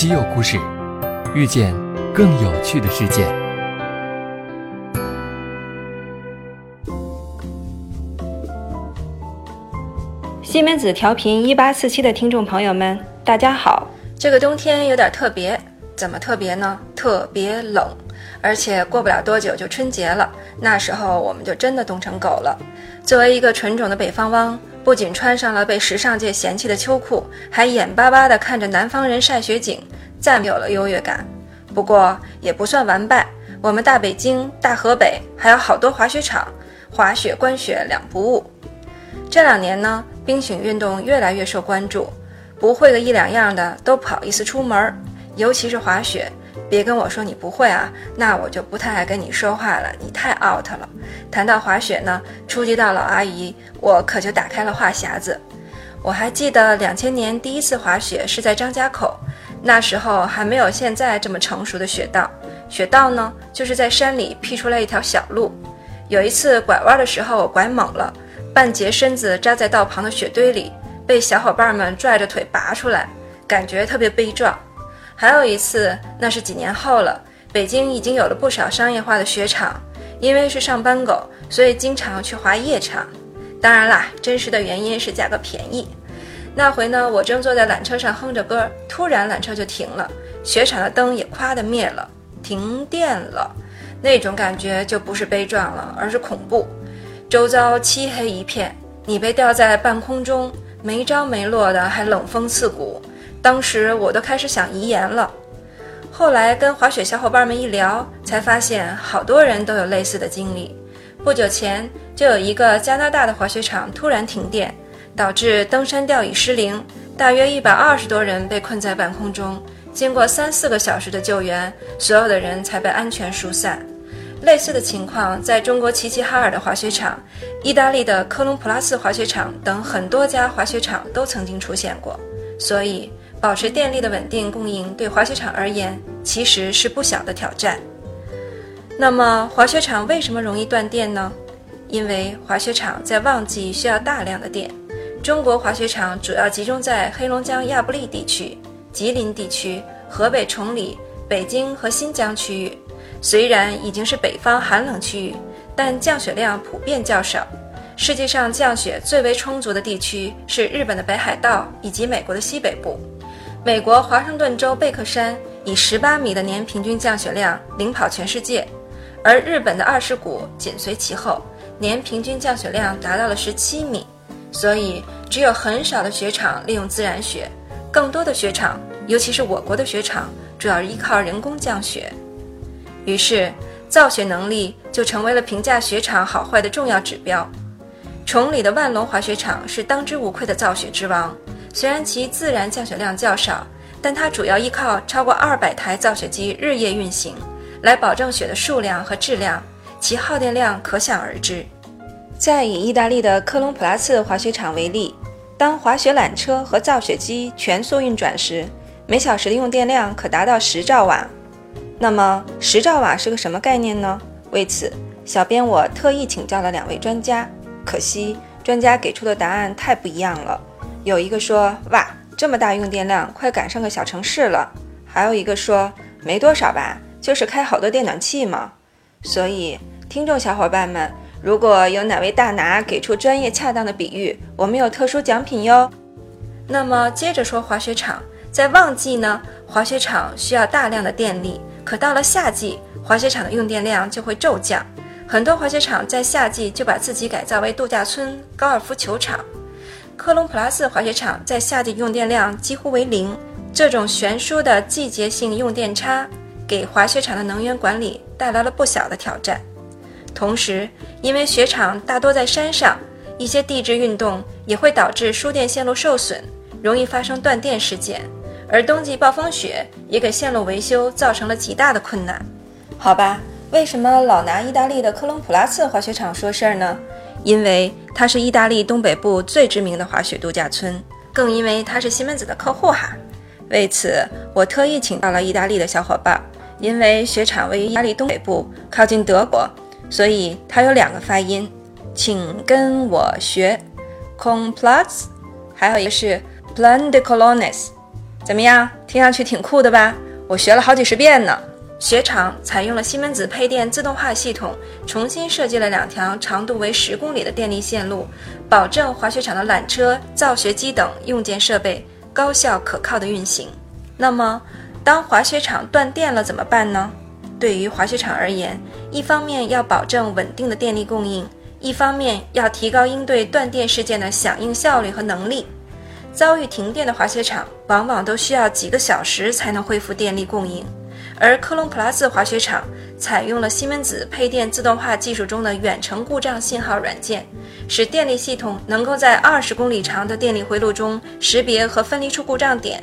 稀有故事，遇见更有趣的世界。西门子调频一八四七的听众朋友们，大家好！这个冬天有点特别，怎么特别呢？特别冷，而且过不了多久就春节了，那时候我们就真的冻成狗了。作为一个纯种的北方汪。不仅穿上了被时尚界嫌弃的秋裤，还眼巴巴地看着南方人晒雪景，再没有了优越感。不过也不算完败，我们大北京、大河北还有好多滑雪场，滑雪观雪两不误。这两年呢，冰雪运动越来越受关注，不会个一两样的都不好意思出门，尤其是滑雪。别跟我说你不会啊，那我就不太爱跟你说话了。你太 out 了。谈到滑雪呢，初级道老阿姨，我可就打开了话匣子。我还记得两千年第一次滑雪是在张家口，那时候还没有现在这么成熟的雪道。雪道呢，就是在山里辟出来一条小路。有一次拐弯的时候，我拐猛了，半截身子扎在道旁的雪堆里，被小伙伴们拽着腿拔出来，感觉特别悲壮。还有一次，那是几年后了。北京已经有了不少商业化的雪场，因为是上班狗，所以经常去滑夜场。当然啦，真实的原因是价格便宜。那回呢，我正坐在缆车上哼着歌，突然缆车就停了，雪场的灯也夸的灭了，停电了。那种感觉就不是悲壮了，而是恐怖。周遭漆黑一片，你被吊在半空中，没着没落的，还冷风刺骨。当时我都开始想遗言了，后来跟滑雪小伙伴们一聊，才发现好多人都有类似的经历。不久前就有一个加拿大的滑雪场突然停电，导致登山吊椅失灵，大约一百二十多人被困在半空中。经过三四个小时的救援，所有的人才被安全疏散。类似的情况在中国齐齐哈尔的滑雪场、意大利的科隆普拉斯滑雪场等很多家滑雪场都曾经出现过，所以。保持电力的稳定供应对滑雪场而言其实是不小的挑战。那么，滑雪场为什么容易断电呢？因为滑雪场在旺季需要大量的电。中国滑雪场主要集中在黑龙江亚布力地区、吉林地区、河北崇礼、北京和新疆区域。虽然已经是北方寒冷区域，但降雪量普遍较少。世界上降雪最为充足的地区是日本的北海道以及美国的西北部。美国华盛顿州贝克山以十八米的年平均降雪量领跑全世界，而日本的二世谷紧随其后，年平均降雪量达到了十七米。所以，只有很少的雪场利用自然雪，更多的雪场，尤其是我国的雪场，主要依靠人工降雪。于是，造雪能力就成为了评价雪场好坏的重要指标。崇礼的万隆滑雪场是当之无愧的造雪之王。虽然其自然降雪量较少，但它主要依靠超过二百台造雪机日夜运行，来保证雪的数量和质量，其耗电量可想而知。再以意大利的科隆普拉茨滑雪场为例，当滑雪缆车和造雪机全速运转时，每小时的用电量可达到十兆瓦。那么，十兆瓦是个什么概念呢？为此，小编我特意请教了两位专家，可惜专家给出的答案太不一样了。有一个说哇，这么大用电量，快赶上个小城市了。还有一个说没多少吧，就是开好多电暖气嘛。所以，听众小伙伴们，如果有哪位大拿给出专业恰当的比喻，我们有特殊奖品哟。那么接着说滑雪场，在旺季呢，滑雪场需要大量的电力，可到了夏季，滑雪场的用电量就会骤降。很多滑雪场在夏季就把自己改造为度假村、高尔夫球场。科隆普拉斯滑雪场在夏季用电量几乎为零，这种悬殊的季节性用电差给滑雪场的能源管理带来了不小的挑战。同时，因为雪场大多在山上，一些地质运动也会导致输电线路受损，容易发生断电事件。而冬季暴风雪也给线路维修造成了极大的困难。好吧，为什么老拿意大利的科隆普拉斯滑雪场说事儿呢？因为它是意大利东北部最知名的滑雪度假村，更因为它是西门子的客户哈。为此，我特意请到了意大利的小伙伴。因为雪场位于意大利东北部，靠近德国，所以它有两个发音，请跟我学 c o m p l a s 还有一个是 p l a n de Colones，。怎么样，听上去挺酷的吧？我学了好几十遍呢。雪场采用了西门子配电自动化系统，重新设计了两条长度为十公里的电力线路，保证滑雪场的缆车、造雪机等用件设备高效可靠的运行。那么，当滑雪场断电了怎么办呢？对于滑雪场而言，一方面要保证稳定的电力供应，一方面要提高应对断电事件的响应效率和能力。遭遇停电的滑雪场往往都需要几个小时才能恢复电力供应。而科隆普拉斯滑雪场采用了西门子配电自动化技术中的远程故障信号软件，使电力系统能够在二十公里长的电力回路中识别和分离出故障点，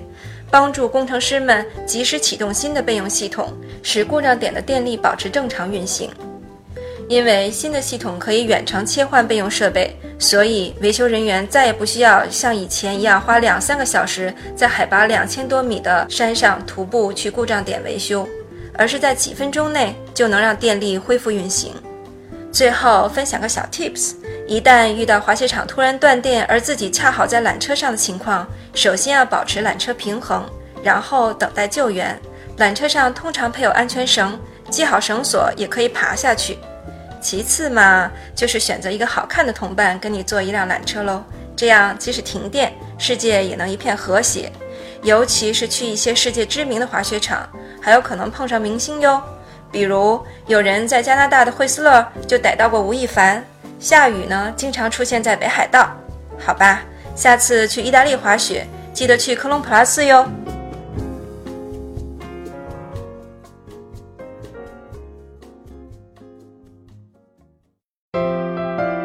帮助工程师们及时启动新的备用系统，使故障点的电力保持正常运行。因为新的系统可以远程切换备用设备，所以维修人员再也不需要像以前一样花两三个小时在海拔两千多米的山上徒步去故障点维修，而是在几分钟内就能让电力恢复运行。最后分享个小 tips：一旦遇到滑雪场突然断电，而自己恰好在缆车上的情况，首先要保持缆车平衡，然后等待救援。缆车上通常配有安全绳，系好绳索也可以爬下去。其次嘛，就是选择一个好看的同伴跟你坐一辆缆车喽，这样即使停电，世界也能一片和谐。尤其是去一些世界知名的滑雪场，还有可能碰上明星哟。比如有人在加拿大的惠斯勒就逮到过吴亦凡，下雨呢经常出现在北海道。好吧，下次去意大利滑雪，记得去科隆普拉斯哟。